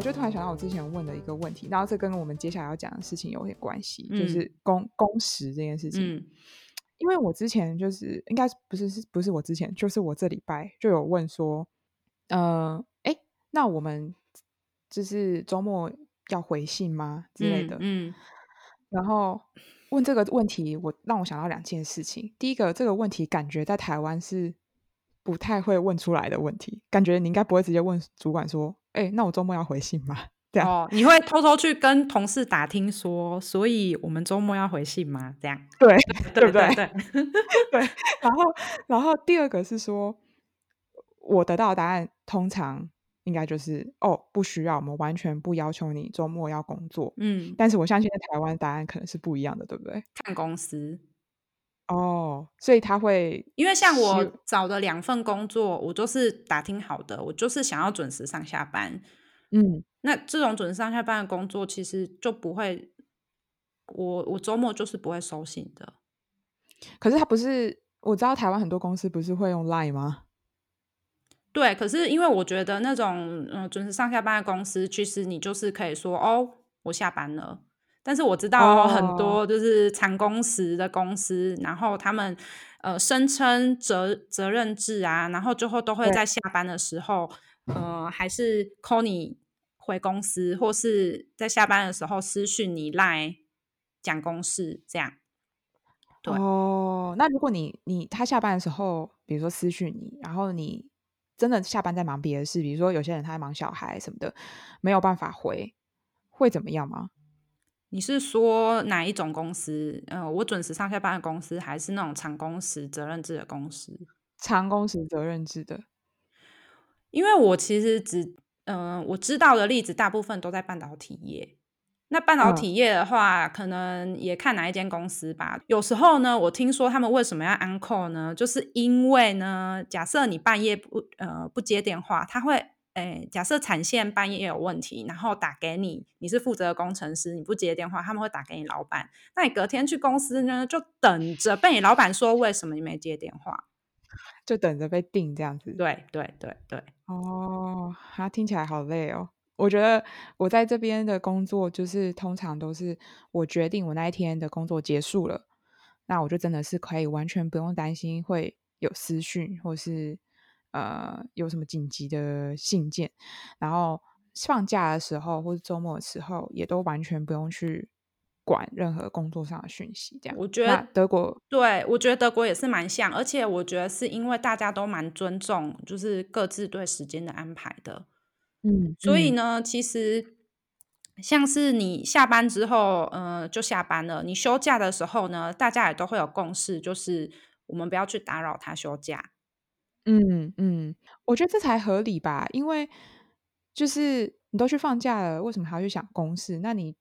我就突然想到我之前问的一个问题，然后这跟我们接下来要讲的事情有点关系，嗯、就是工工时这件事情。嗯、因为我之前就是应该不是是不是我之前，就是我这礼拜就有问说，呃，哎，那我们就是周末要回信吗之类的？嗯，嗯然后问这个问题，我让我想到两件事情。第一个，这个问题感觉在台湾是。不太会问出来的问题，感觉你应该不会直接问主管说：“哎、欸，那我周末要回信吗？”这样哦，你会偷偷去跟同事打听说，所以我们周末要回信吗？这样 对对不对？对，对。然后，然后第二个是说，我得到的答案通常应该就是：“哦，不需要，我们完全不要求你周末要工作。”嗯，但是我相信在台湾答案可能是不一样的，对不对？看公司。哦，所以他会，因为像我找的两份工作，我都是打听好的，我就是想要准时上下班。嗯，那这种准时上下班的工作，其实就不会，我我周末就是不会收信的。可是他不是，我知道台湾很多公司不是会用 Line 吗？对，可是因为我觉得那种嗯准时上下班的公司，其实你就是可以说哦，我下班了。但是我知道很多就是长工时的公司，oh. 然后他们呃声称责责任制啊，然后最后都会在下班的时候，呃还是 call 你回公司，或是在下班的时候私讯你赖讲公事这样。对哦，oh, 那如果你你他下班的时候，比如说私讯你，然后你真的下班在忙别的事，比如说有些人他在忙小孩什么的，没有办法回，会怎么样吗？你是说哪一种公司？呃，我准时上下班的公司，还是那种长工时责任制的公司？长工时责任制的。因为我其实只，嗯、呃，我知道的例子大部分都在半导体业。那半导体业的话，嗯、可能也看哪一间公司吧。有时候呢，我听说他们为什么要 on call 呢？就是因为呢，假设你半夜不，呃，不接电话，他会。哎，假设产线半夜有问题，然后打给你，你是负责的工程师，你不接电话，他们会打给你老板。那你隔天去公司呢，就等着被你老板说为什么你没接电话，就等着被定这样子。对对对对。哦，他听起来好累哦。我觉得我在这边的工作，就是通常都是我决定我那一天的工作结束了，那我就真的是可以完全不用担心会有私讯或是。呃，有什么紧急的信件，然后放假的时候或者周末的时候，也都完全不用去管任何工作上的讯息。这样，我觉得德国，对，我觉得德国也是蛮像，而且我觉得是因为大家都蛮尊重，就是各自对时间的安排的。嗯，所以呢，嗯、其实像是你下班之后，呃，就下班了。你休假的时候呢，大家也都会有共识，就是我们不要去打扰他休假。嗯嗯，我觉得这才合理吧，因为就是你都去放假了，为什么还要去想公事？那你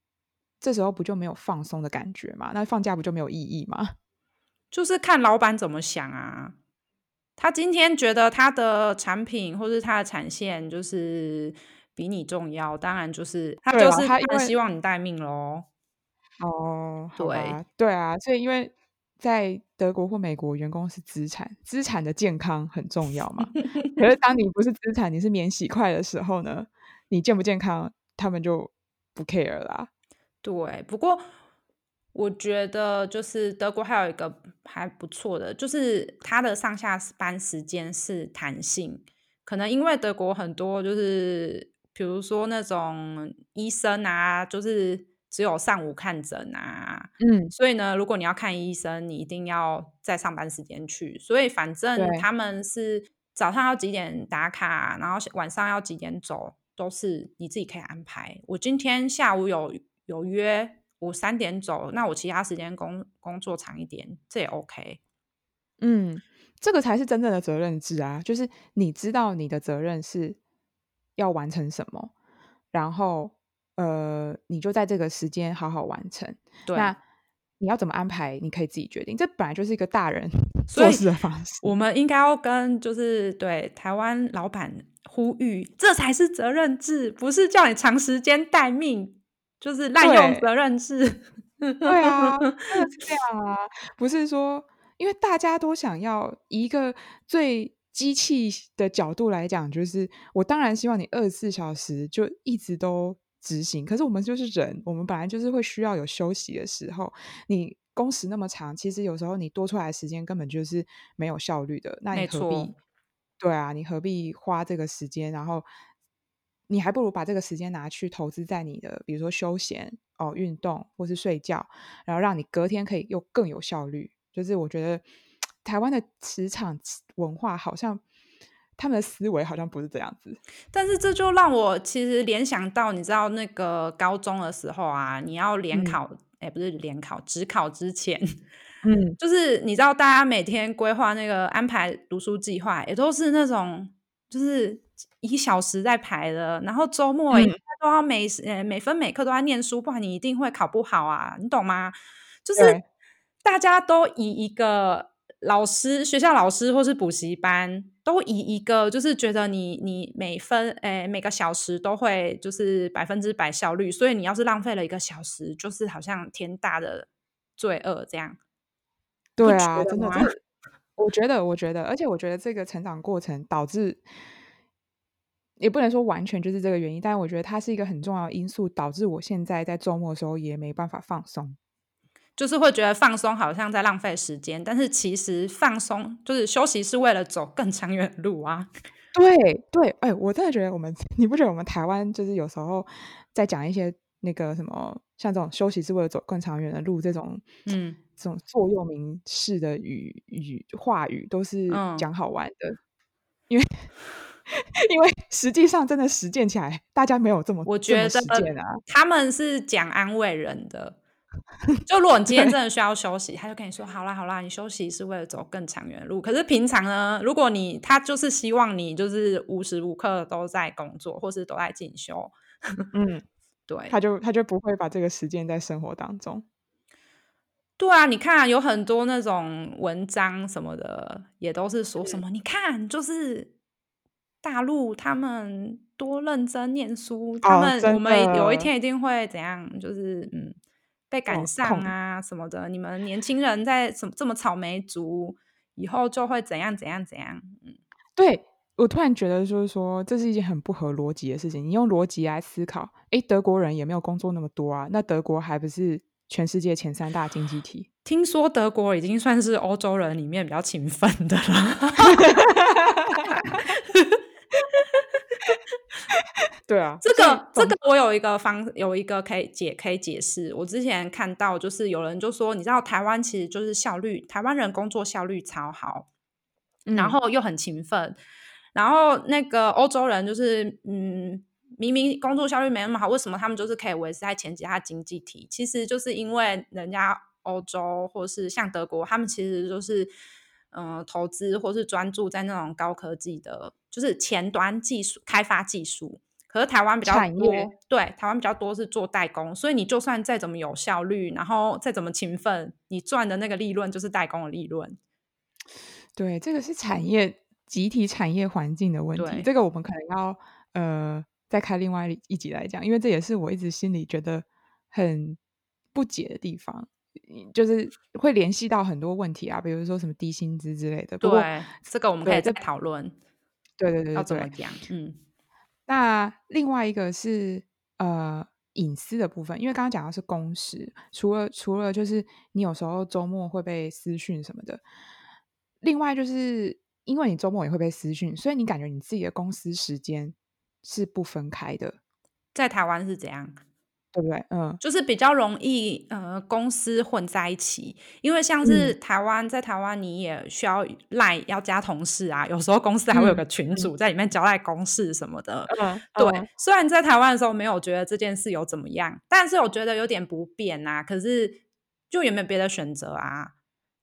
这时候不就没有放松的感觉吗？那放假不就没有意义吗？就是看老板怎么想啊。他今天觉得他的产品或是他的产线就是比你重要，当然就是他就是他希望你待命喽。哦，对对啊，所以因为。在德国或美国，员工是资产，资产的健康很重要嘛。可是当你不是资产，你是免洗筷的时候呢，你健不健康，他们就不 care 啦。对，不过我觉得就是德国还有一个还不错的，就是它的上下班时间是弹性。可能因为德国很多就是，比如说那种医生啊，就是。只有上午看诊啊，嗯，所以呢，如果你要看医生，你一定要在上班时间去。所以反正他们是早上要几点打卡，然后晚上要几点走，都是你自己可以安排。我今天下午有有约，我三点走，那我其他时间工工作长一点，这也 OK。嗯，这个才是真正的责任制啊，就是你知道你的责任是要完成什么，然后。呃，你就在这个时间好好完成。对，那你要怎么安排？你可以自己决定。这本来就是一个大人 做事的方式。我们应该要跟就是对台湾老板呼吁，这才是责任制，不是叫你长时间待命，就是滥用责任制。对，对啊，是这样啊，不是说因为大家都想要一个最机器的角度来讲，就是我当然希望你二十四小时就一直都执行。可是我们就是人，我们本来就是会需要有休息的时候。你工时那么长，其实有时候你多出来的时间根本就是没有效率的。那你何必？对啊，你何必花这个时间？然后你还不如把这个时间拿去投资在你的，比如说休闲哦、运动或是睡觉，然后让你隔天可以又更有效率。就是我觉得。台湾的职场文化好像，他们的思维好像不是这样子。但是这就让我其实联想到，你知道那个高中的时候啊，你要联考，哎、嗯，欸、不是联考，只考之前，嗯，就是你知道大家每天规划那个安排读书计划，也都是那种就是一小时在排的，然后周末都要每呃、嗯、每分每刻都在念书，不然你一定会考不好啊，你懂吗？就是大家都以一个。老师、学校老师或是补习班，都以一个就是觉得你你每分诶、欸、每个小时都会就是百分之百效率，所以你要是浪费了一个小时，就是好像天大的罪恶这样。对啊，真的，真的，我觉得，我觉得，而且我觉得这个成长过程导致，也不能说完全就是这个原因，但我觉得它是一个很重要的因素，导致我现在在周末的时候也没办法放松。就是会觉得放松好像在浪费时间，但是其实放松就是休息，是为了走更长远的路啊。对对，哎、欸，我真的觉得我们，你不觉得我们台湾就是有时候在讲一些那个什么，像这种休息是为了走更长远的路这种，嗯，这种座右铭式的语语话语，都是讲好玩的，嗯、因为 因为实际上真的实践起来，大家没有这么我觉得他们是讲安慰人的。就如果你今天真的需要休息，他就跟你说：“好啦好啦，你休息是为了走更长远的路。”可是平常呢，如果你他就是希望你就是无时无刻都在工作，或是都在进修。嗯，对，他就他就不会把这个时间在生活当中。对啊，你看有很多那种文章什么的，也都是说什么，你看就是大陆他们多认真念书，哦、他们我们有一天一定会怎样，就是嗯。被赶上啊什么的，哦、你们年轻人在什么这么草莓族，以后就会怎样怎样怎样。嗯，对，我突然觉得就是说，这是一件很不合逻辑的事情。你用逻辑来思考，诶，德国人也没有工作那么多啊，那德国还不是全世界前三大经济体？听说德国已经算是欧洲人里面比较勤奋的了。对啊，这个这个我有一个方有一个可以解可以解释。我之前看到就是有人就说，你知道台湾其实就是效率，台湾人工作效率超好，嗯、然后又很勤奋，然后那个欧洲人就是嗯，明明工作效率没那么好，为什么他们就是可以维持在前几大经济体？其实就是因为人家欧洲或是像德国，他们其实就是嗯、呃，投资或是专注在那种高科技的，就是前端技术开发技术。可是台湾比较多，对，台湾比较多是做代工，所以你就算再怎么有效率，然后再怎么勤奋，你赚的那个利润就是代工的利润。对，这个是产业集体产业环境的问题，这个我们可能要呃再开另外一集来讲，因为这也是我一直心里觉得很不解的地方，就是会联系到很多问题啊，比如说什么低薪资之类的。对，不过这个我们可以再讨论。对对对，对，要怎么讲？嗯。那另外一个是呃隐私的部分，因为刚刚讲到是公时，除了除了就是你有时候周末会被私讯什么的，另外就是因为你周末也会被私讯，所以你感觉你自己的公司时间是不分开的。在台湾是怎样？对不对？嗯，就是比较容易，呃，公司混在一起，因为像是台湾，嗯、在台湾你也需要赖要加同事啊，有时候公司还会有个群组在里面交代公事什么的。嗯，对。嗯、虽然在台湾的时候没有觉得这件事有怎么样，但是我觉得有点不便啊。可是就有没有别的选择啊？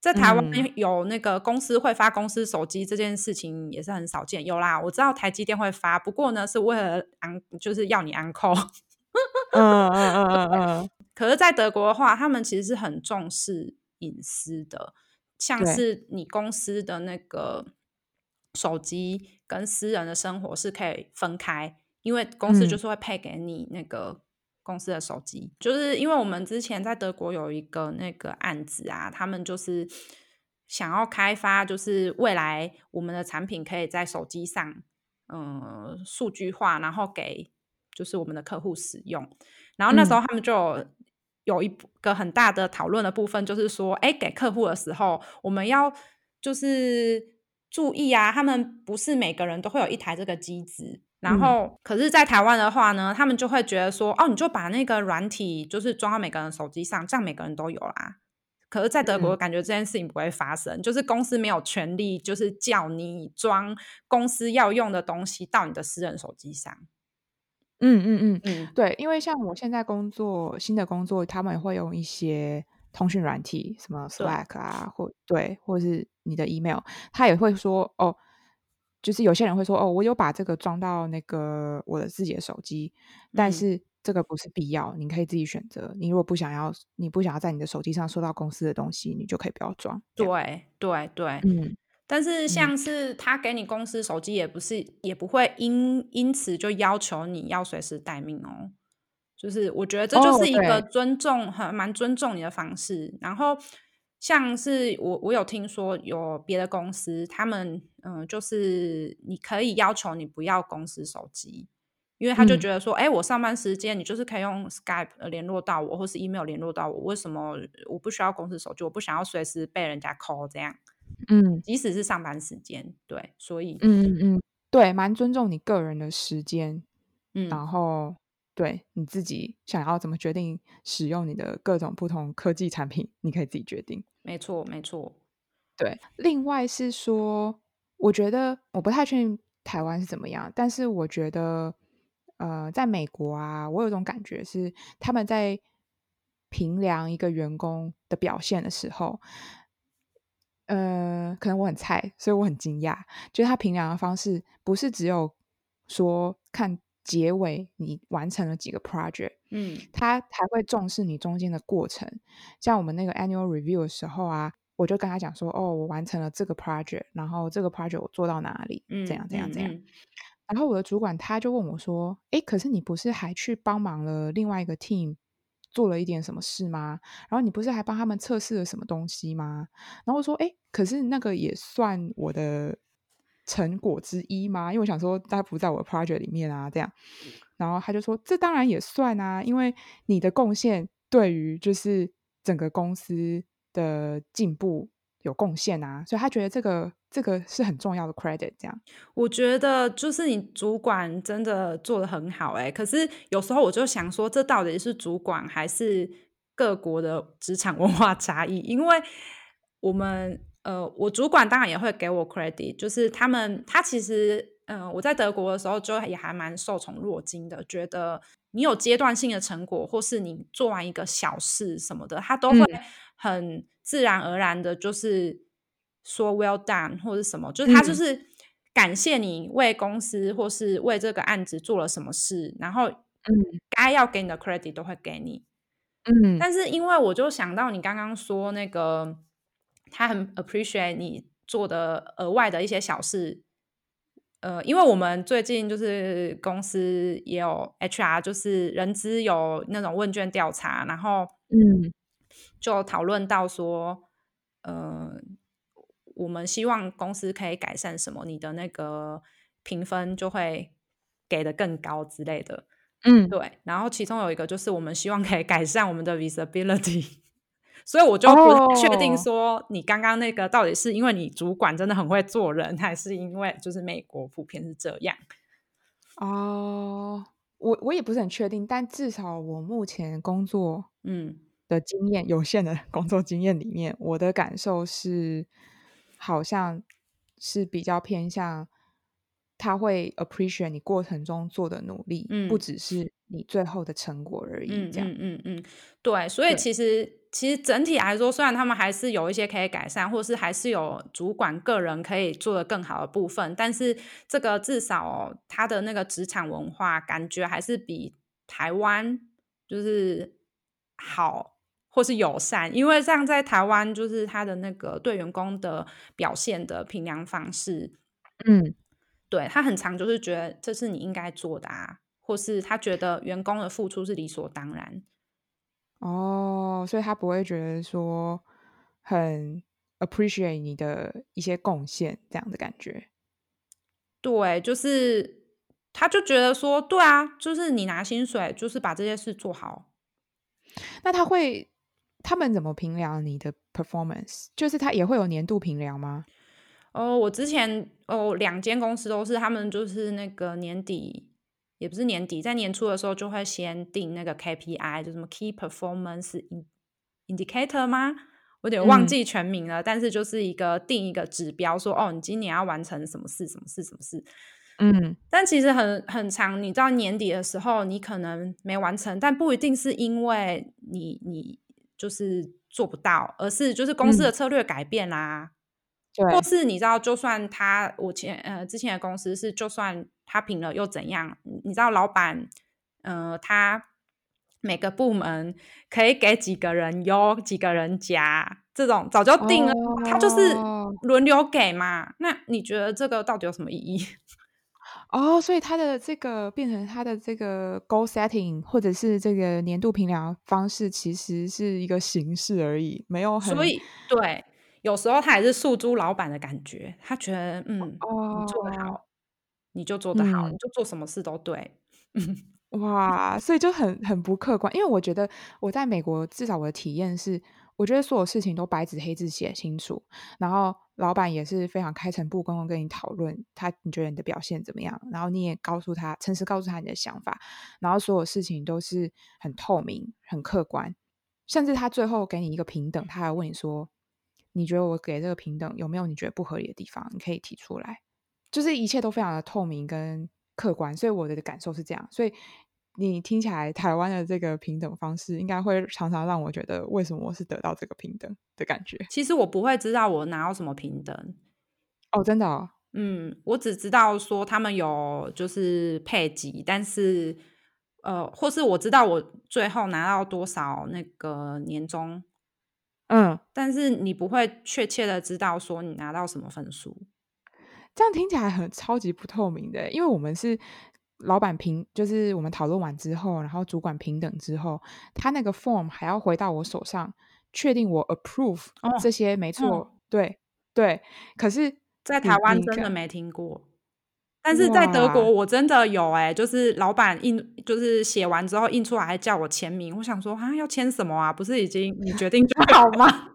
在台湾有那个公司会发公司手机这件事情也是很少见。有啦，我知道台积电会发，不过呢是为了安，就是要你 on call。嗯嗯嗯嗯嗯，可是，在德国的话，他们其实是很重视隐私的，像是你公司的那个手机跟私人的生活是可以分开，因为公司就是会配给你那个公司的手机。嗯、就是因为我们之前在德国有一个那个案子啊，他们就是想要开发，就是未来我们的产品可以在手机上，嗯、呃，数据化，然后给就是我们的客户使用。然后那时候他们就有，有一个很大的讨论的部分，就是说，哎，给客户的时候，我们要就是注意啊，他们不是每个人都会有一台这个机子。然后，嗯、可是，在台湾的话呢，他们就会觉得说，哦，你就把那个软体就是装到每个人手机上，这样每个人都有啦。可是，在德国，感觉这件事情不会发生，嗯、就是公司没有权利，就是叫你装公司要用的东西到你的私人手机上。嗯嗯嗯嗯，对，因为像我现在工作新的工作，他们也会用一些通讯软体，什么 Slack 啊，对或对，或是你的 email，他也会说哦，就是有些人会说哦，我有把这个装到那个我的自己的手机，嗯、但是。这个不是必要，你可以自己选择。你如果不想要，你不想要在你的手机上收到公司的东西，你就可以不要装。对对对，嗯。但是像是他给你公司手机，也不是、嗯、也不会因因此就要求你要随时待命哦。就是我觉得这就是一个尊重，很蛮、哦、尊重你的方式。然后像是我我有听说有别的公司，他们嗯，就是你可以要求你不要公司手机。因为他就觉得说，哎、嗯，我上班时间你就是可以用 Skype 联络到我，或是 email 联络到我。为什么我不需要公司手机？我不想要随时被人家 call 这样。嗯，即使是上班时间，对，所以，嗯嗯嗯，对，蛮尊重你个人的时间。嗯，然后对你自己想要怎么决定使用你的各种不同科技产品，你可以自己决定。没错，没错。对，另外是说，我觉得我不太确定台湾是怎么样，但是我觉得。呃，在美国啊，我有种感觉是他们在评量一个员工的表现的时候，呃，可能我很菜，所以我很惊讶，就是他评量的方式不是只有说看结尾你完成了几个 project，嗯，他还会重视你中间的过程。像我们那个 annual review 的时候啊，我就跟他讲说，哦，我完成了这个 project，然后这个 project 我做到哪里，嗯，怎样怎样怎样。嗯嗯然后我的主管他就问我说：“诶，可是你不是还去帮忙了另外一个 team 做了一点什么事吗？然后你不是还帮他们测试了什么东西吗？”然后我说：“哎，可是那个也算我的成果之一吗？因为我想说，他不在我的 project 里面啊，这样。”然后他就说：“这当然也算啊，因为你的贡献对于就是整个公司的进步有贡献啊，所以他觉得这个。”这个是很重要的 credit，这样我觉得就是你主管真的做得很好哎，可是有时候我就想说，这到底是主管还是各国的职场文化差异？因为我们呃，我主管当然也会给我 credit，就是他们他其实嗯、呃，我在德国的时候就也还蛮受宠若惊的，觉得你有阶段性的成果，或是你做完一个小事什么的，他都会很自然而然的，就是。说 well done 或者什么，就是他就是感谢你为公司或是为这个案子做了什么事，然后嗯，该要给你的 credit 都会给你，嗯。但是因为我就想到你刚刚说那个，他很 appreciate 你做的额外的一些小事，呃，因为我们最近就是公司也有 HR，就是人资有那种问卷调查，然后嗯，就讨论到说，呃。我们希望公司可以改善什么，你的那个评分就会给得更高之类的。嗯，对。然后其中有一个就是我们希望可以改善我们的 visibility，所以我就不太确定说你刚刚那个到底是因为你主管真的很会做人，还是因为就是美国普遍是这样。哦，我我也不是很确定，但至少我目前工作嗯的经验、嗯、有限的工作经验里面，我的感受是。好像是比较偏向他会 appreciate 你过程中做的努力，嗯，不只是你最后的成果而已。这样，嗯嗯嗯，对。所以其实其实整体来说，虽然他们还是有一些可以改善，或是还是有主管个人可以做的更好的部分，但是这个至少他的那个职场文化感觉还是比台湾就是好。或是友善，因为像在台湾，就是他的那个对员工的表现的评量方式，嗯，对，他很常就是觉得这是你应该做的啊，或是他觉得员工的付出是理所当然。哦，所以他不会觉得说很 appreciate 你的一些贡献，这样的感觉。对，就是他就觉得说，对啊，就是你拿薪水，就是把这些事做好。那他会，他们怎么评量你的 performance？就是他也会有年度评量吗？哦，我之前哦，两间公司都是，他们就是那个年底，也不是年底，在年初的时候就会先定那个 KPI，就什么 Key Performance Indicator 吗？我有点忘记全名了，嗯、但是就是一个定一个指标说，说哦，你今年要完成什么事，什么事，什么事。嗯，但其实很很长，你到年底的时候，你可能没完成，但不一定是因为你你就是做不到，而是就是公司的策略改变啦、或是你知道，就算他我前呃之前的公司是，就算他评了又怎样？你知道老板呃他每个部门可以给几个人优，几个人加，这种早就定了，哦、他就是轮流给嘛。那你觉得这个到底有什么意义？哦，所以他的这个变成他的这个 goal setting，或者是这个年度评量方式，其实是一个形式而已，没有很。所以对，有时候他也是诉诸老板的感觉，他觉得嗯，哦、你做得好，你就做得好，嗯、你就做什么事都对。哇，所以就很很不客观，因为我觉得我在美国，至少我的体验是。我觉得所有事情都白纸黑字写清楚，然后老板也是非常开诚布公的跟你讨论他，你觉得你的表现怎么样？然后你也告诉他，诚实告诉他你的想法，然后所有事情都是很透明、很客观，甚至他最后给你一个平等，他还问你说：“你觉得我给这个平等有没有你觉得不合理的地方？你可以提出来。”就是一切都非常的透明跟客观，所以我的感受是这样，所以。你听起来台湾的这个平等方式，应该会常常让我觉得，为什么我是得到这个平等的感觉？其实我不会知道我拿到什么平等。哦，真的哦？嗯，我只知道说他们有就是配给，但是呃，或是我知道我最后拿到多少那个年终，嗯，但是你不会确切的知道说你拿到什么分数。这样听起来很超级不透明的，因为我们是。老板评就是我们讨论完之后，然后主管平等之后，他那个 form 还要回到我手上，确定我 approve 这些没错，哦、对对。可是，在台湾真的没听过，但是在德国我真的有哎、欸，就是老板印，就是写完之后印出来还叫我签名，我想说啊，要签什么啊？不是已经你决定就 好吗？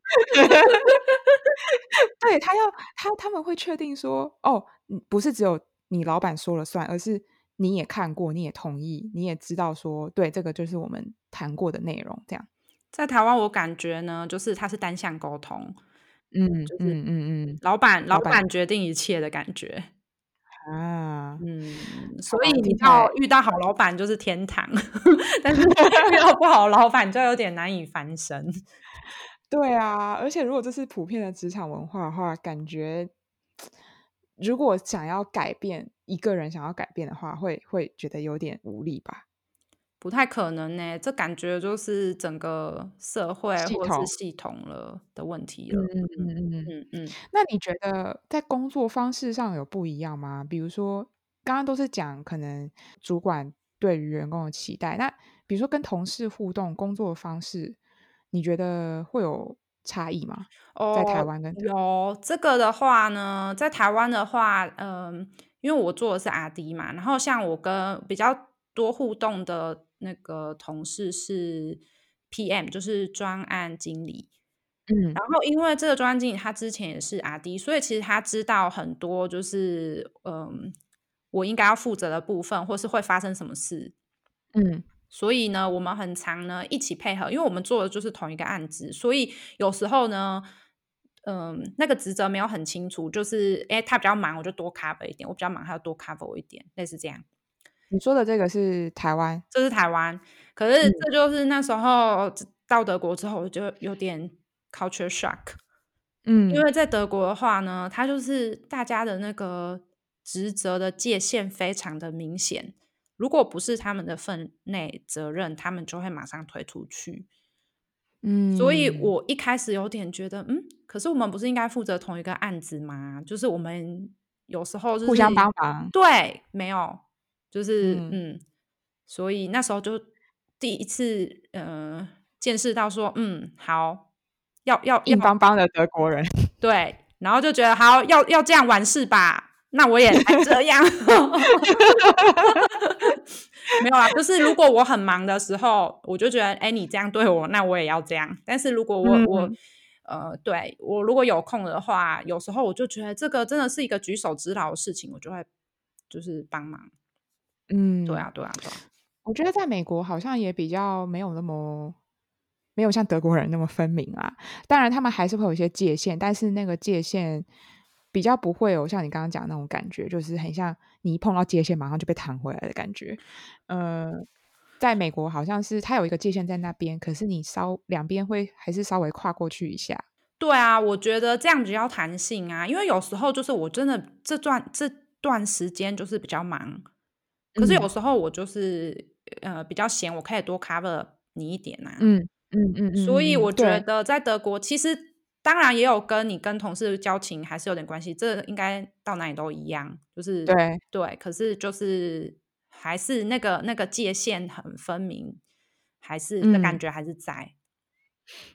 对他要他他们会确定说，哦，不是只有你老板说了算，而是。你也看过，你也同意，你也知道说，对，这个就是我们谈过的内容。这样，在台湾，我感觉呢，就是它是单向沟通，嗯，就是嗯嗯嗯，老板老板决定一切的感觉啊，嗯，所以你要遇到好老板就是天堂，但是遇到不好老板就有点难以翻身。对啊，而且如果这是普遍的职场文化的话，感觉如果想要改变。一个人想要改变的话，会会觉得有点无力吧？不太可能呢，这感觉就是整个社会或者是系统了的问题了。嗯嗯嗯嗯嗯。那你觉得在工作方式上有不一样吗？比如说，刚刚都是讲可能主管对于员工的期待，那比如说跟同事互动、工作方式，你觉得会有差异吗？哦，在台湾跟有这个的话呢，在台湾的话，嗯。因为我做的是 RD 嘛，然后像我跟比较多互动的那个同事是 PM，就是专案经理。嗯，然后因为这个专案经理他之前也是 RD，所以其实他知道很多，就是嗯，我应该要负责的部分，或是会发生什么事。嗯，所以呢，我们很常呢一起配合，因为我们做的就是同一个案子，所以有时候呢。嗯，那个职责没有很清楚，就是哎，他比较忙，我就多 cover 一点；我比较忙，他要多 cover 我一点，类似这样。你说的这个是台湾，这是台湾。可是这就是那时候到德国之后，我就有点 culture shock。嗯，因为在德国的话呢，他就是大家的那个职责的界限非常的明显，如果不是他们的分内责任，他们就会马上推出去。嗯，所以我一开始有点觉得，嗯，可是我们不是应该负责同一个案子吗？就是我们有时候、就是、互相帮忙，对，没有，就是嗯，嗯，所以那时候就第一次，呃，见识到说，嗯，好，要要硬邦邦的德国人，对，然后就觉得好要要这样完事吧，那我也来这样。没有啊，就是如果我很忙的时候，我就觉得哎，你这样对我，那我也要这样。但是如果我、嗯、我呃，对我如果有空的话，有时候我就觉得这个真的是一个举手之劳的事情，我就会就是帮忙。嗯，对啊，对啊，对啊。我觉得在美国好像也比较没有那么没有像德国人那么分明啊。当然，他们还是会有一些界限，但是那个界限比较不会有像你刚刚讲的那种感觉，就是很像你一碰到界限，马上就被弹回来的感觉。呃，在美国好像是它有一个界限在那边，可是你稍两边会还是稍微跨过去一下。对啊，我觉得这样比较弹性啊，因为有时候就是我真的这段这段时间就是比较忙。可是有时候我就是、嗯、呃比较闲，我可以多 cover 你一点呐、啊。嗯嗯嗯嗯。所以我觉得在德国，其实当然也有跟你跟同事交情还是有点关系，这应该到哪里都一样，就是对对。可是就是还是那个那个界限很分明，还是的感觉还是在。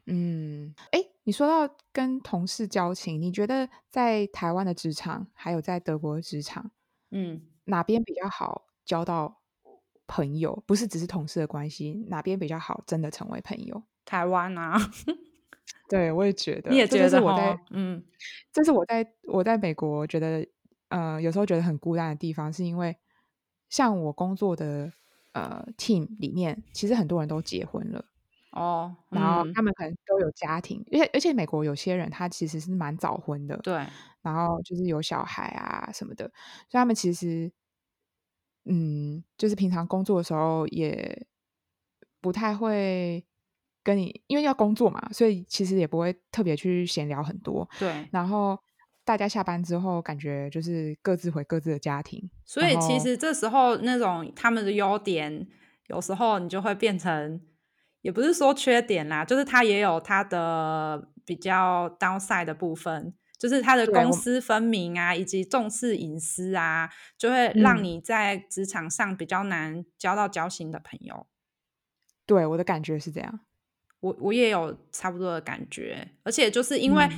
嗯，哎、欸，你说到跟同事交情，你觉得在台湾的职场还有在德国的职场，嗯，哪边比较好？交到朋友，不是只是同事的关系，哪边比较好？真的成为朋友？台湾啊，对，我也觉得，你也觉得这是我在，嗯，这是我在我在美国觉得，呃，有时候觉得很孤单的地方，是因为像我工作的呃 team 里面，其实很多人都结婚了哦，然后他们可能都有家庭，而、嗯、且而且美国有些人他其实是蛮早婚的，对，然后就是有小孩啊什么的，所以他们其实。嗯，就是平常工作的时候也不太会跟你，因为要工作嘛，所以其实也不会特别去闲聊很多。对，然后大家下班之后，感觉就是各自回各自的家庭。所以其实这时候那种他们的优点，有时候你就会变成，也不是说缺点啦，就是他也有他的比较 downside 的部分。就是他的公私分明啊，以及重视隐私啊，就会让你在职场上比较难交到交心的朋友。对，我的感觉是这样，我我也有差不多的感觉，而且就是因为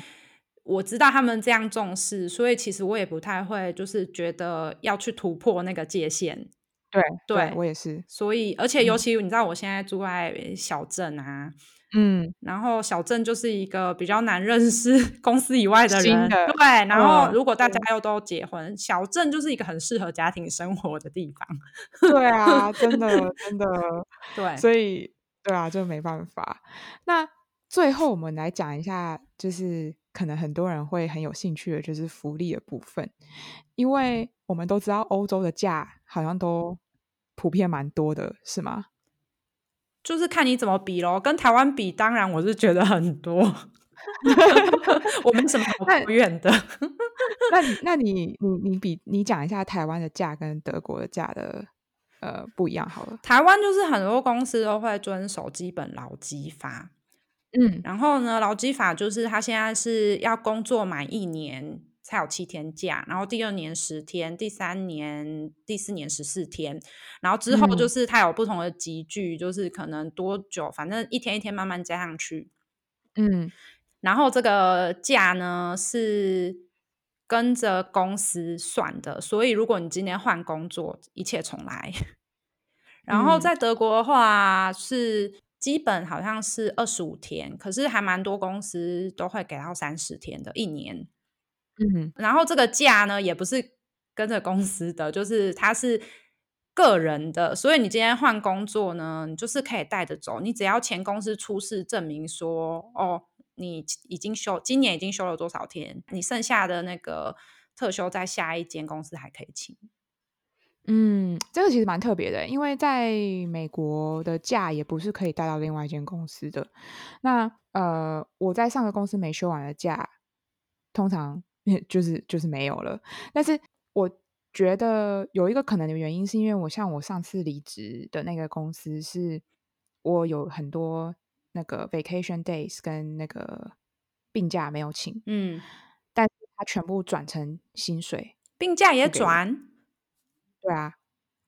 我知道他们这样重视，嗯，所以其实我也不太会，就是觉得要去突破那个界限。对，对，对我也是。所以，而且尤其你知道，我现在住在小镇啊。嗯，然后小镇就是一个比较难认识 公司以外的人，的对。然后如果大家又都结婚，小镇就是一个很适合家庭生活的地方。对啊，真的 真的，对。所以对啊，就没办法。那最后我们来讲一下，就是可能很多人会很有兴趣的，就是福利的部分，因为我们都知道欧洲的假好像都普遍蛮多的，是吗？就是看你怎么比咯，跟台湾比，当然我是觉得很多，我们怎么好抱怨的。那那你你你比你讲一下台湾的假跟德国的假的呃不一样好了。台湾就是很多公司都会遵守基本劳基法，嗯，然后呢，劳基法就是他现在是要工作满一年。才有七天假，然后第二年十天，第三年、第四年十四天，然后之后就是它有不同的集聚，嗯，就是可能多久，反正一天一天慢慢加上去。嗯，然后这个假呢是跟着公司算的，所以如果你今天换工作，一切重来。然后在德国的话是基本好像是二十五天，可是还蛮多公司都会给到三十天的一年。嗯，然后这个假呢，也不是跟着公司的，就是它是个人的，所以你今天换工作呢，你就是可以带着走，你只要前公司出示证明说，哦，你已经休，今年已经休了多少天，你剩下的那个特休在下一间公司还可以请。嗯，这个其实蛮特别的，因为在美国的假也不是可以带到另外一间公司的。那呃，我在上个公司没休完的假，通常。就是就是没有了，但是我觉得有一个可能的原因，是因为我像我上次离职的那个公司，是我有很多那个 vacation days 跟那个病假没有请，嗯，但是他全部转成薪水，病假也转，对啊，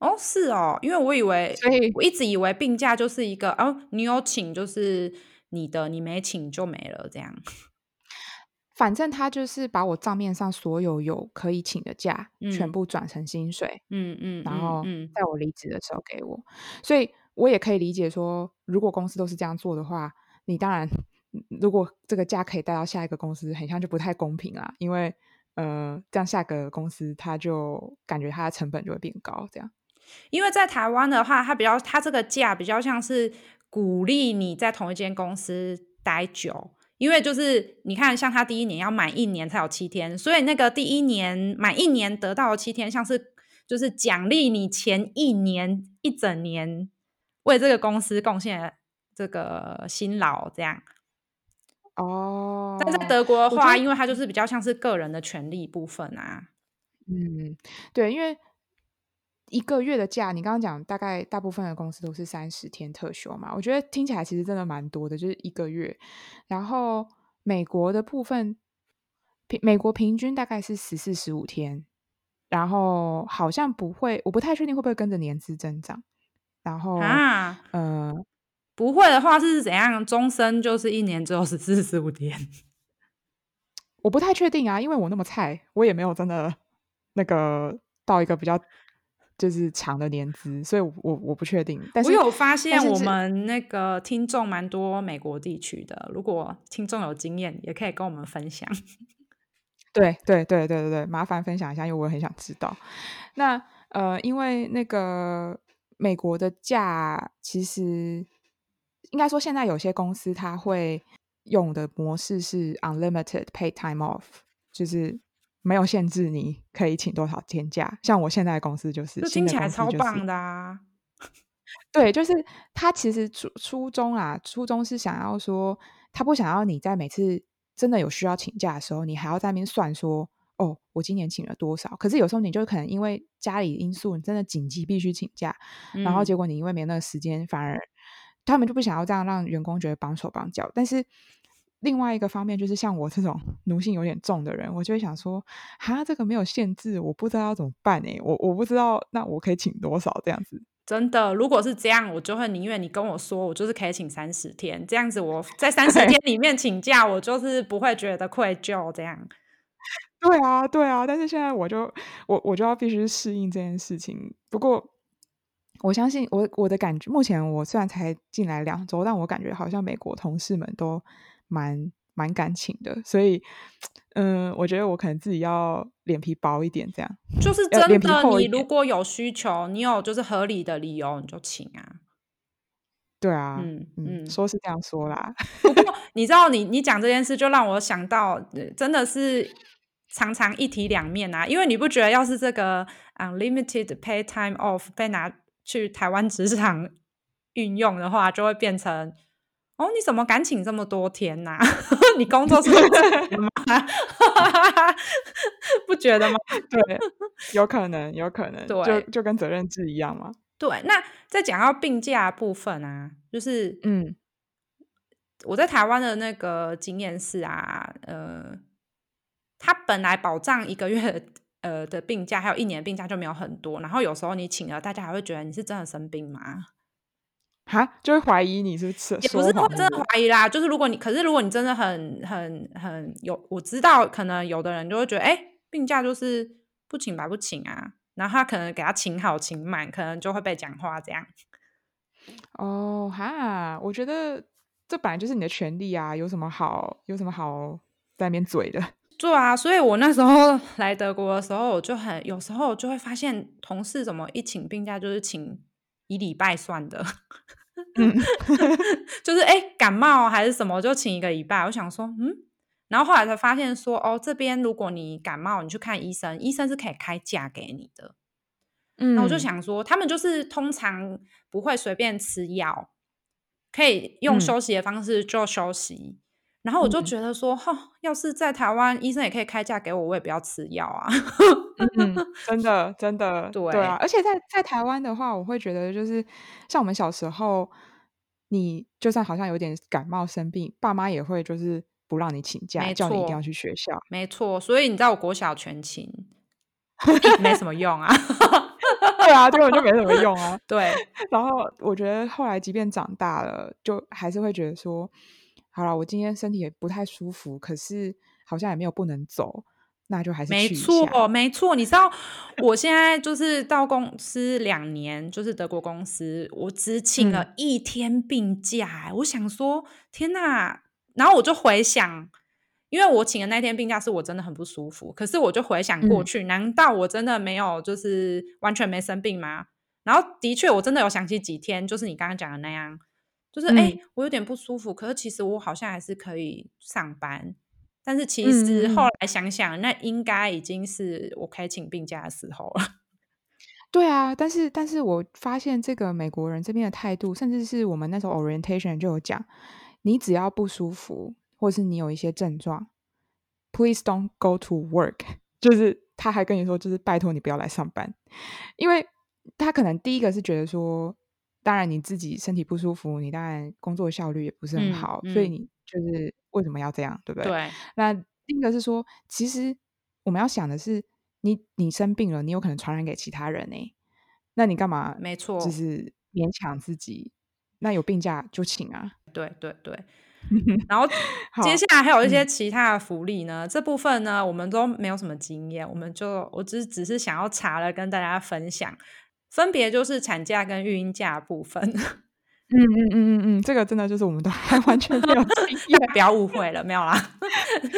哦是哦，因为我以为，所以我一直以为病假就是一个哦，你有请就是你的，你没请就没了这样。反正他就是把我账面上所有有可以请的假，嗯、全部转成薪水，嗯嗯，然后在我离职的时候给我，所以我也可以理解说，如果公司都是这样做的话，你当然，如果这个假可以带到下一个公司，很像就不太公平啊，因为呃，这样下个公司他就感觉他的成本就会变高，这样。因为在台湾的话，它比较它这个假比较像是鼓励你在同一间公司待久。因为就是你看，像他第一年要满一年才有七天，所以那个第一年满一年得到的七天，像是就是奖励你前一年一整年为这个公司贡献这个辛劳这样。哦，但在德国的话，因为它就是比较像是个人的权利部分啊。嗯，对，因为。一个月的假，你刚刚讲大概大部分的公司都是三十天特休嘛？我觉得听起来其实真的蛮多的，就是一个月。然后美国的部分，平美国平均大概是十四十五天，然后好像不会，我不太确定会不会跟着年资增长。然后啊，呃，不会的话是怎样？终身就是一年只有十四十五天？我不太确定啊，因为我那么菜，我也没有真的那个到一个比较。就是长的年资，所以我我，我不确定。但是我有发现，我们那个听众蛮多美国地区的。如果听众有经验，也可以跟我们分享。对对对对对对，麻烦分享一下，因为我很想知道。那呃，因为那个美国的假，其实应该说现在有些公司它会用的模式是 unlimited paid time off，就是。没有限制，你可以请多少天假？像我现在的公司就是，听起来超棒的啊！对，就是他其实初初衷啊，初衷是想要说，他不想要你在每次真的有需要请假的时候，你还要在那边算说，哦，我今年请了多少？可是有时候你就可能因为家里因素，你真的紧急必须请假，嗯、然后结果你因为没那个时间，反而他们就不想要这样让员工觉得绑手绑脚，但是。另外一个方面就是像我这种奴性有点重的人，我就会想说，哈，这个没有限制，我不知道要怎么办哎，我我不知道，那我可以请多少这样子？真的，如果是这样，我就会宁愿你跟我说，我就是可以请三十天，这样子我在三十天里面请假，我就是不会觉得愧疚这样。对啊，对啊，但是现在我就我我就要必须适应这件事情。不过我相信我我的感觉，目前我虽然才进来两周，但我感觉好像美国同事们都。蛮蛮感情的，所以，嗯，我觉得我可能自己要脸皮薄一点，这样就是真的。你如果有需求，你有就是合理的理由，你就请啊。对啊，嗯嗯，说是这样说啦。不过你知道你，你你讲这件事，就让我想到，真的是常常一体两面啊。因为你不觉得，要是这个 unlimited pay time off 被拿去台湾职场运用的话，就会变成。哦，你怎么敢请这么多天呐、啊？你工作是不是 不觉得吗？对，有可能，有可能，对，就就跟责任制一样嘛。对，那在讲到病假部分啊，就是嗯，我在台湾的那个经验是啊，呃，他本来保障一个月呃的病假，还有一年的病假就没有很多，然后有时候你请了，大家还会觉得你是真的生病吗？哈，就会怀疑你是不是，也不是说真的怀疑啦，就是如果你，可是如果你真的很很很有，我知道可能有的人就会觉得，哎、欸，病假就是不请白不请啊，然后他可能给他请好请满，可能就会被讲话这样。哦哈，我觉得这本来就是你的权利啊，有什么好有什么好在那边嘴的？对啊，所以我那时候 来德国的时候，我就很有时候就会发现同事怎么一请病假就是请以礼拜算的。嗯，就是哎、欸，感冒还是什么，就请一个礼拜。我想说，嗯，然后后来才发现说，哦，这边如果你感冒，你去看医生，医生是可以开假给你的。嗯，那我就想说，他们就是通常不会随便吃药，可以用休息的方式做休息。嗯然后我就觉得说，哈、嗯哦，要是在台湾，医生也可以开价给我，我也不要吃药啊。嗯，真的，真的，对，对啊。而且在在台湾的话，我会觉得就是像我们小时候，你就算好像有点感冒生病，爸妈也会就是不让你请假，叫你一定要去学校。没错，所以你知道我国小全勤，没什么用啊。对啊，根本就没什么用啊。对。然后我觉得后来即便长大了，就还是会觉得说。好了，我今天身体也不太舒服，可是好像也没有不能走，那就还是没错，没错。你知道，我现在就是到公司两年，就是德国公司，我只请了一天病假。嗯、我想说，天哪！然后我就回想，因为我请的那天病假是我真的很不舒服，可是我就回想过去，嗯、难道我真的没有就是完全没生病吗？然后的确，我真的有想起几天，就是你刚刚讲的那样，就是哎、嗯，我有点不舒服，可是其实我好像还是可以上班。但是其实后来想想，嗯、那应该已经是我可以请病假的时候了。对啊，但是但是我发现这个美国人这边的态度，甚至是我们那时候 orientation 就有讲，你只要不舒服，或是你有一些症状，please don't go to work。就是他还跟你说，就是拜托你不要来上班，因为他可能第一个是觉得说，当然你自己身体不舒服，你当然工作效率也不是很好，嗯嗯、所以你就是。为什么要这样，对不对？对。那另一个是说，其实我们要想的是，你你生病了，你有可能传染给其他人呢。那你干嘛？没错，就是勉强自己。那有病假就请啊。对对对。然后接下来还有一些其他的福利呢，嗯、这部分呢，我们都没有什么经验，我们就我只只是想要查了跟大家分享，分别就是产假跟育婴假部分。嗯嗯嗯嗯嗯，这个真的就是我们都 还完全没有经 验，不要误会了，没有啦。对，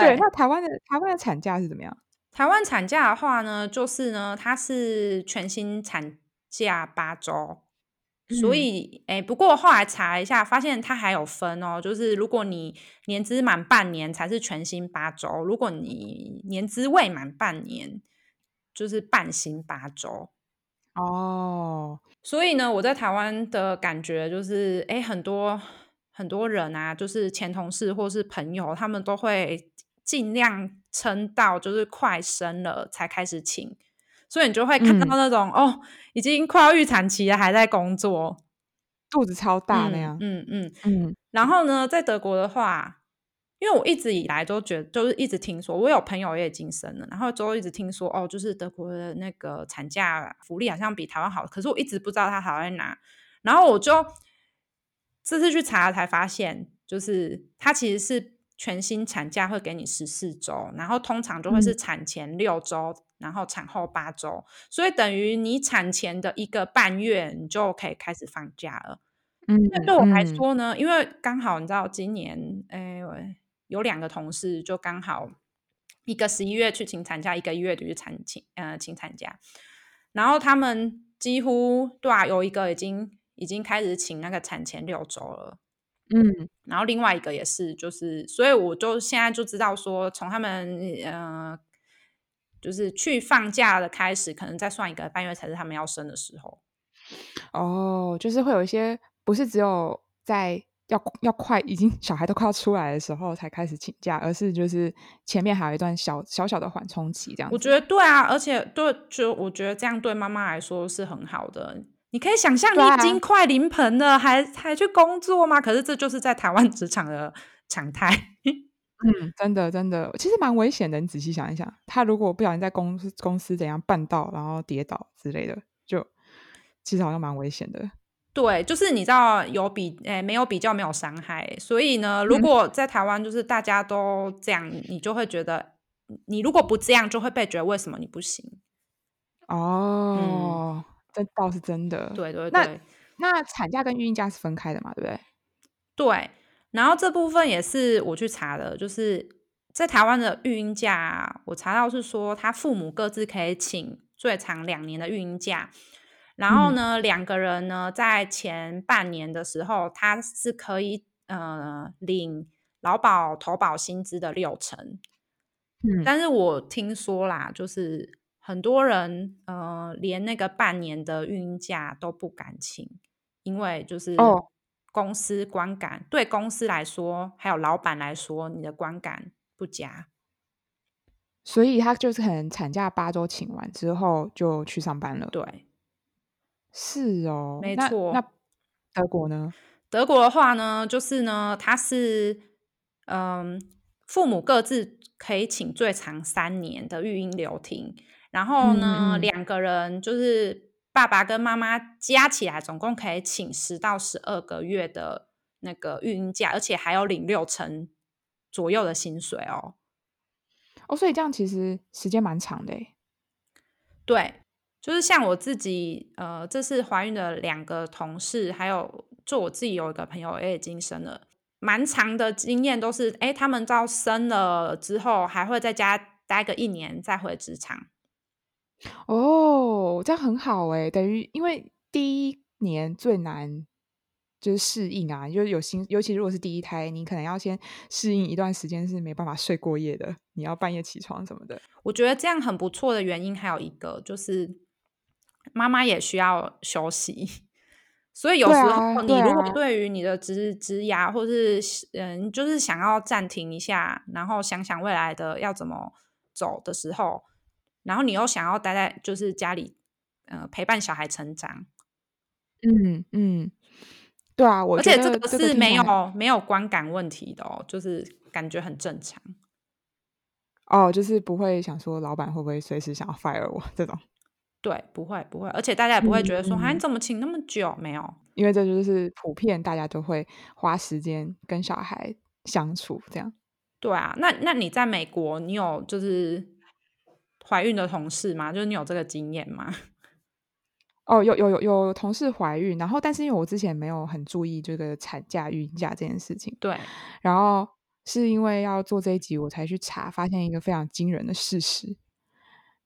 对，那台湾的台湾的产假是怎么样？台湾产假的话呢，就是呢，它是全新产假八周，嗯、所以哎，不过后来查一下，发现它还有分哦，就是如果你年资满半年才是全新八周，如果你年资未满半年，就是半薪八周。哦，所以呢，我在台湾的感觉就是，哎，很多很多人啊，就是前同事或是朋友，他们都会尽量撑到就是快生了才开始请，所以你就会看到那种、嗯、哦，已经快要预产期了还在工作，肚子超大那样。嗯嗯嗯。嗯嗯然后呢，在德国的话。因为我一直以来都觉得，就是一直听说，我有朋友也已经生了，然后就一直听说，哦，就是德国的那个产假福利好像比台湾好，可是我一直不知道它好在哪。然后我就这次去查才发现，就是它其实是全新产假会给你十四周，然后通常就会是产前六周，嗯、然后产后八周，所以等于你产前的一个半月，你就可以开始放假了。嗯，那对我来说呢，嗯、因为刚好你知道今年，哎喂。有两个同事就刚好一个十一月去请产假，一个一月就去产请呃请产假，然后他们几乎对啊，有一个已经已经开始请那个产前六周了，嗯，然后另外一个也是，就是所以我就现在就知道说，从他们呃就是去放假的开始，可能再算一个半月才是他们要生的时候。哦，就是会有一些不是只有在。要要快，已经小孩都快要出来的时候才开始请假，而是就是前面还有一段小小小的缓冲期这样。我觉得对啊，而且对，就我觉得这样对妈妈来说是很好的。你可以想象，你已经快临盆了，啊、还还去工作吗？可是这就是在台湾职场的常态。嗯，真的真的，其实蛮危险的。你仔细想一想，他如果不小心在公司公司怎样绊倒，然后跌倒之类的，就其实好像蛮危险的。对，就是你知道有比诶、欸、没有比较没有伤害，所以呢，如果在台湾就是大家都这样，嗯、你就会觉得你如果不这样，就会被觉得为什么你不行？哦，这、嗯、倒是真的。对对对，那那产假跟孕假是分开的嘛？对不对？对，然后这部分也是我去查的，就是在台湾的育婴假，我查到是说他父母各自可以请最长两年的育婴假。然后呢，嗯、两个人呢，在前半年的时候，他是可以呃领劳保投保薪资的六成。嗯，但是我听说啦，就是很多人呃连那个半年的育婴假都不敢请，因为就是公司观感，哦、对公司来说，还有老板来说，你的观感不佳，所以他就是可能产假八周请完之后就去上班了。对。是哦，没错。那德国呢？德国的话呢，就是呢，他是嗯，父母各自可以请最长三年的育婴留停，然后呢，嗯、两个人就是爸爸跟妈妈加起来总共可以请十到十二个月的那个育婴假，而且还有领六成左右的薪水哦。哦，所以这样其实时间蛮长的诶。对，就是像我自己，呃，这次怀孕的两个同事，还有就我自己有一个朋友也已经生了，蛮长的经验都是，哎，他们到生了之后还会在家待个一年再回职场。哦，这样很好诶，等于因为第一年最难。就是适应啊，就是有新，尤其如果是第一胎，你可能要先适应一段时间，是没办法睡过夜的，你要半夜起床什么的。我觉得这样很不错的原因还有一个，就是妈妈也需要休息，所以有时候你如果对于你的职职涯，或是嗯，就是想要暂停一下，然后想想未来的要怎么走的时候，然后你又想要待在就是家里，呃，陪伴小孩成长，嗯嗯。对啊，我而且这个是没有没有观感问题的哦，就是感觉很正常。哦，就是不会想说老板会不会随时想要 fire 我这种。对，不会不会，而且大家也不会觉得说，哎、嗯，你怎么请那么久？没有，因为这就是普遍大家都会花时间跟小孩相处这样。对啊，那那你在美国，你有就是怀孕的同事吗？就是你有这个经验吗？哦，有有有有同事怀孕，然后但是因为我之前没有很注意这个产假、孕假这件事情，对，然后是因为要做这一集，我才去查，发现一个非常惊人的事实，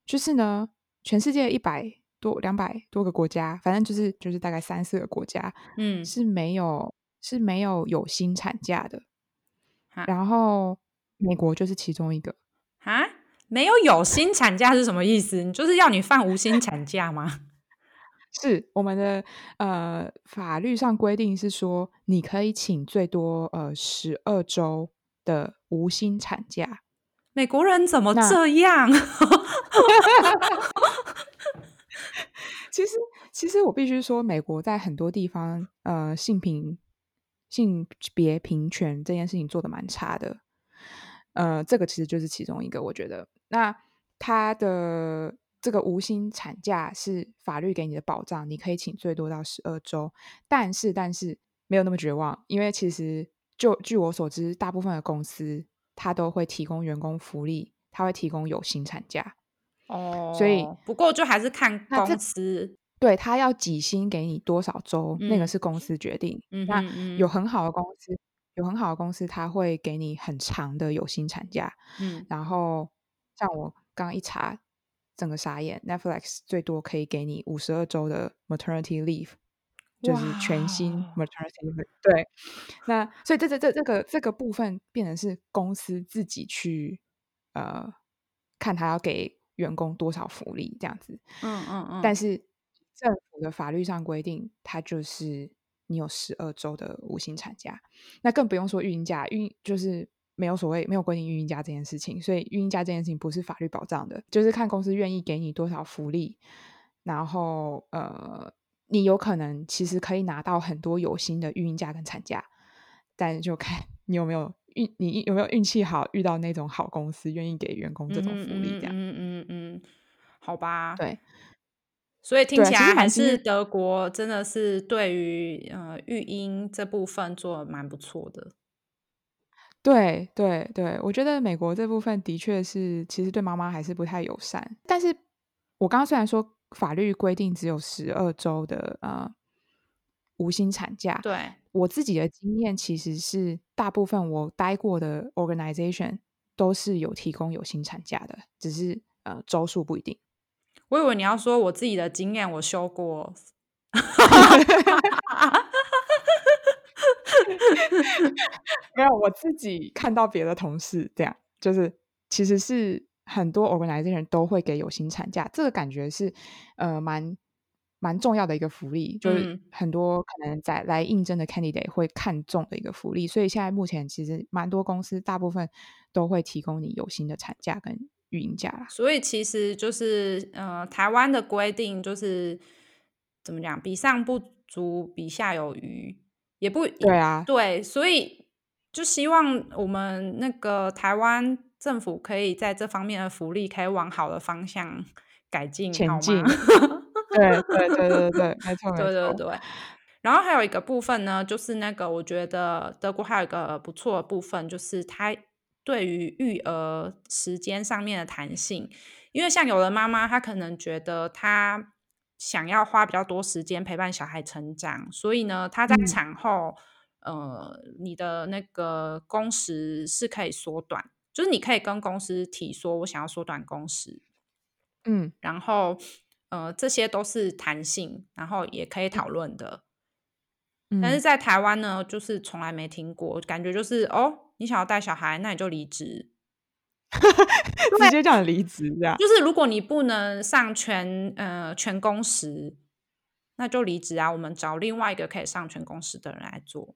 就是呢，全世界一百多、两百多个国家，反正就是就是大概三四个国家，嗯，是没有是没有有薪产假的，然后美国就是其中一个啊，没有有薪产假是什么意思？你就是要你放无薪产假吗？是我们的呃法律上规定是说，你可以请最多呃十二周的无薪产假。美国人怎么这样？其实，其实我必须说，美国在很多地方呃性平性别平权这件事情做的蛮差的。呃，这个其实就是其中一个，我觉得。那他的。这个无薪产假是法律给你的保障，你可以请最多到十二周，但是但是没有那么绝望，因为其实就据我所知，大部分的公司它都会提供员工福利，他会提供有薪产假。哦，所以不过就还是看公司，对，他要几薪给你多少周，嗯、那个是公司决定。嗯，那有很好的公司，有很好的公司，他会给你很长的有薪产假。嗯，然后像我刚刚一查。整个傻眼，Netflix 最多可以给你五十二周的 maternity leave，就是全新 maternity。对，那所以这这这这个这个部分变成是公司自己去呃看他要给员工多少福利这样子。嗯嗯嗯。但是政府的法律上规定，它就是你有十二周的无薪产假，那更不用说孕假，孕就是。没有所谓，没有规定孕假这件事情，所以孕假这件事情不是法律保障的，就是看公司愿意给你多少福利，然后呃，你有可能其实可以拿到很多有薪的育婴假跟产假，但就看你有没有运，你有没有运气好遇到那种好公司愿意给员工这种福利，这样，嗯嗯嗯，嗯，好吧，对，所以听起来还是德国真的是对于呃育婴这部分做的蛮不错的。对对对，我觉得美国这部分的确是，其实对妈妈还是不太友善。但是我刚刚虽然说法律规定只有十二周的呃无薪产假，对我自己的经验其实是大部分我待过的 organization 都是有提供有薪产假的，只是呃周数不一定。我以为你要说我自己的经验，我修过。没有，我自己看到别的同事这样，就是其实是很多 organization 都会给有薪产假，这个感觉是呃蛮蛮重要的一个福利，就是很多可能在来应征的 candidate 会看重的一个福利，所以现在目前其实蛮多公司大部分都会提供你有薪的产假跟育婴假啦。所以其实就是呃台湾的规定就是怎么讲，比上不足，比下有余。也不对啊，对，所以就希望我们那个台湾政府可以在这方面的福利可以往好的方向改进前进。对对对对对，没错，对对对。然后还有一个部分呢，就是那个我觉得德国还有一个不错的部分，就是它对于育儿时间上面的弹性，因为像有的妈妈，她可能觉得她想要花比较多时间陪伴小孩成长，所以呢，她在产后，嗯、呃，你的那个工时是可以缩短，就是你可以跟公司提说，我想要缩短工时，嗯，然后，呃，这些都是弹性，然后也可以讨论的。嗯、但是在台湾呢，就是从来没听过，感觉就是哦。你想要带小孩，那你就离职，直接叫你离职这样。就是如果你不能上全呃全工时，那就离职啊。我们找另外一个可以上全工时的人来做。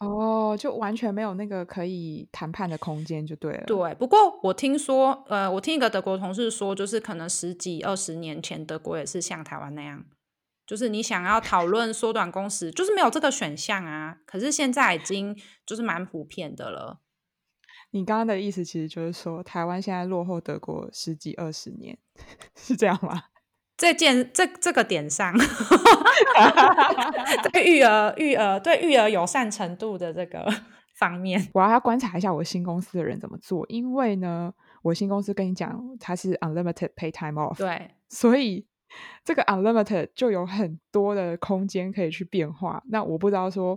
哦，就完全没有那个可以谈判的空间，就对了。对，不过我听说，呃，我听一个德国同事说，就是可能十几二十年前德国也是像台湾那样。就是你想要讨论缩短工时，就是没有这个选项啊。可是现在已经就是蛮普遍的了。你刚刚的意思其实就是说，台湾现在落后德国十几二十年，是这样吗？这件这这个点上，对育儿育儿对育儿友善程度的这个方面，我要要观察一下我新公司的人怎么做。因为呢，我新公司跟你讲，它是 unlimited pay time off，对，所以。这个 unlimited 就有很多的空间可以去变化。那我不知道说，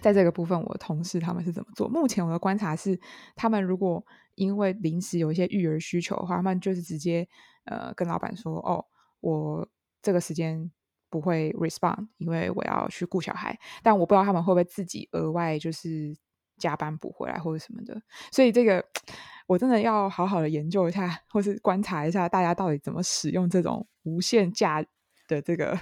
在这个部分，我的同事他们是怎么做？目前我的观察是，他们如果因为临时有一些育儿需求的话，他们就是直接呃跟老板说：“哦，我这个时间不会 respond，因为我要去顾小孩。”但我不知道他们会不会自己额外就是加班补回来或者什么的。所以这个。我真的要好好的研究一下，或是观察一下大家到底怎么使用这种无限假的这个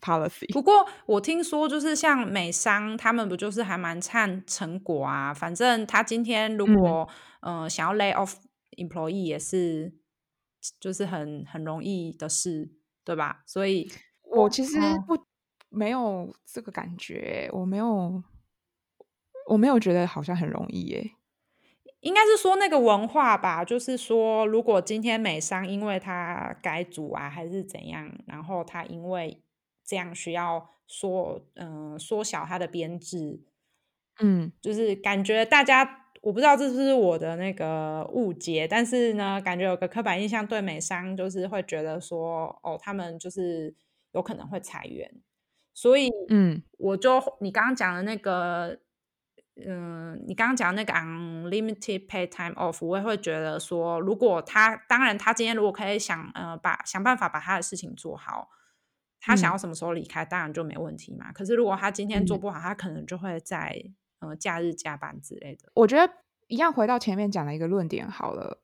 policy。不过我听说，就是像美商，他们不就是还蛮看成果啊？反正他今天如果嗯、呃、想要 lay off employee 也是，就是很很容易的事，对吧？所以我其实不、嗯、没有这个感觉，我没有，我没有觉得好像很容易耶。应该是说那个文化吧，就是说，如果今天美商因为他改组啊，还是怎样，然后他因为这样需要缩，嗯、呃，缩小它的编制，嗯，就是感觉大家，我不知道这是不是我的那个误解，但是呢，感觉有个刻板印象对美商就是会觉得说，哦，他们就是有可能会裁员，所以，嗯，我就你刚刚讲的那个。嗯，你刚刚讲那个 unlimited pay time off，我也会觉得说，如果他当然他今天如果可以想呃把想办法把他的事情做好，他想要什么时候离开，嗯、当然就没问题嘛。可是如果他今天做不好，嗯、他可能就会在呃假日加班之类的。我觉得一样回到前面讲的一个论点好了，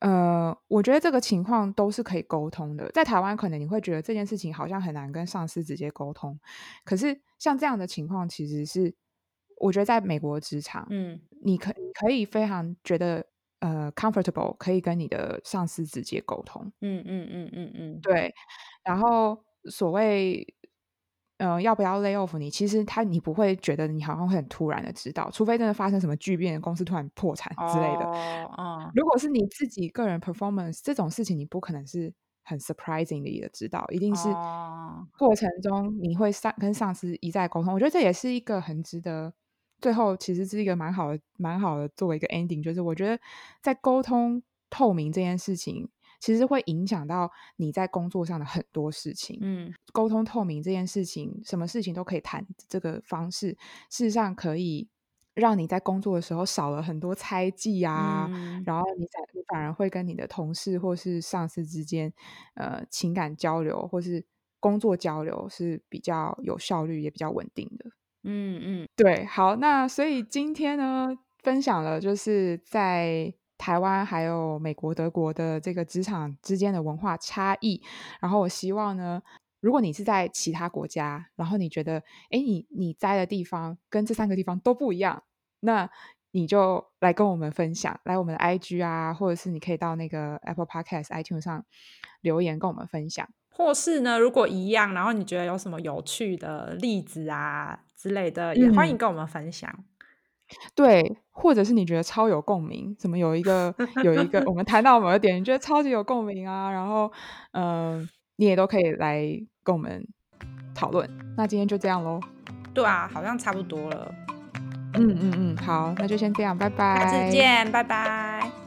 呃，我觉得这个情况都是可以沟通的。在台湾可能你会觉得这件事情好像很难跟上司直接沟通，可是像这样的情况其实是。我觉得在美国职场，嗯，你可可以非常觉得呃 comfortable，可以跟你的上司直接沟通，嗯嗯嗯嗯嗯，对。然后所谓呃要不要 lay off 你，其实他你不会觉得你好像会很突然的知道，除非真的发生什么巨变，公司突然破产之类的。哦，哦，如果是你自己个人 performance 这种事情，你不可能是很 surprisingly 的知道，一定是过程中你会上跟上司一再沟通。我觉得这也是一个很值得。最后其实是一个蛮好的、蛮好的作为一个 ending，就是我觉得在沟通透明这件事情，其实会影响到你在工作上的很多事情。嗯，沟通透明这件事情，什么事情都可以谈这个方式，事实上可以让你在工作的时候少了很多猜忌啊，嗯、然后你反你反而会跟你的同事或是上司之间，呃，情感交流或是工作交流是比较有效率也比较稳定的。嗯嗯，对，好，那所以今天呢，分享了就是在台湾还有美国、德国的这个职场之间的文化差异。然后我希望呢，如果你是在其他国家，然后你觉得，哎，你你在的地方跟这三个地方都不一样，那你就来跟我们分享，来我们的 IG 啊，或者是你可以到那个 Apple Podcast、iTunes 上留言跟我们分享。或是呢，如果一样，然后你觉得有什么有趣的例子啊之类的，也欢迎跟我们分享。嗯、对，或者是你觉得超有共鸣，怎么有一个 有一个我们谈到某个点，你觉得超级有共鸣啊，然后嗯、呃，你也都可以来跟我们讨论。那今天就这样喽。对啊，好像差不多了。嗯嗯嗯，好，那就先这样，拜拜。下次见，拜拜。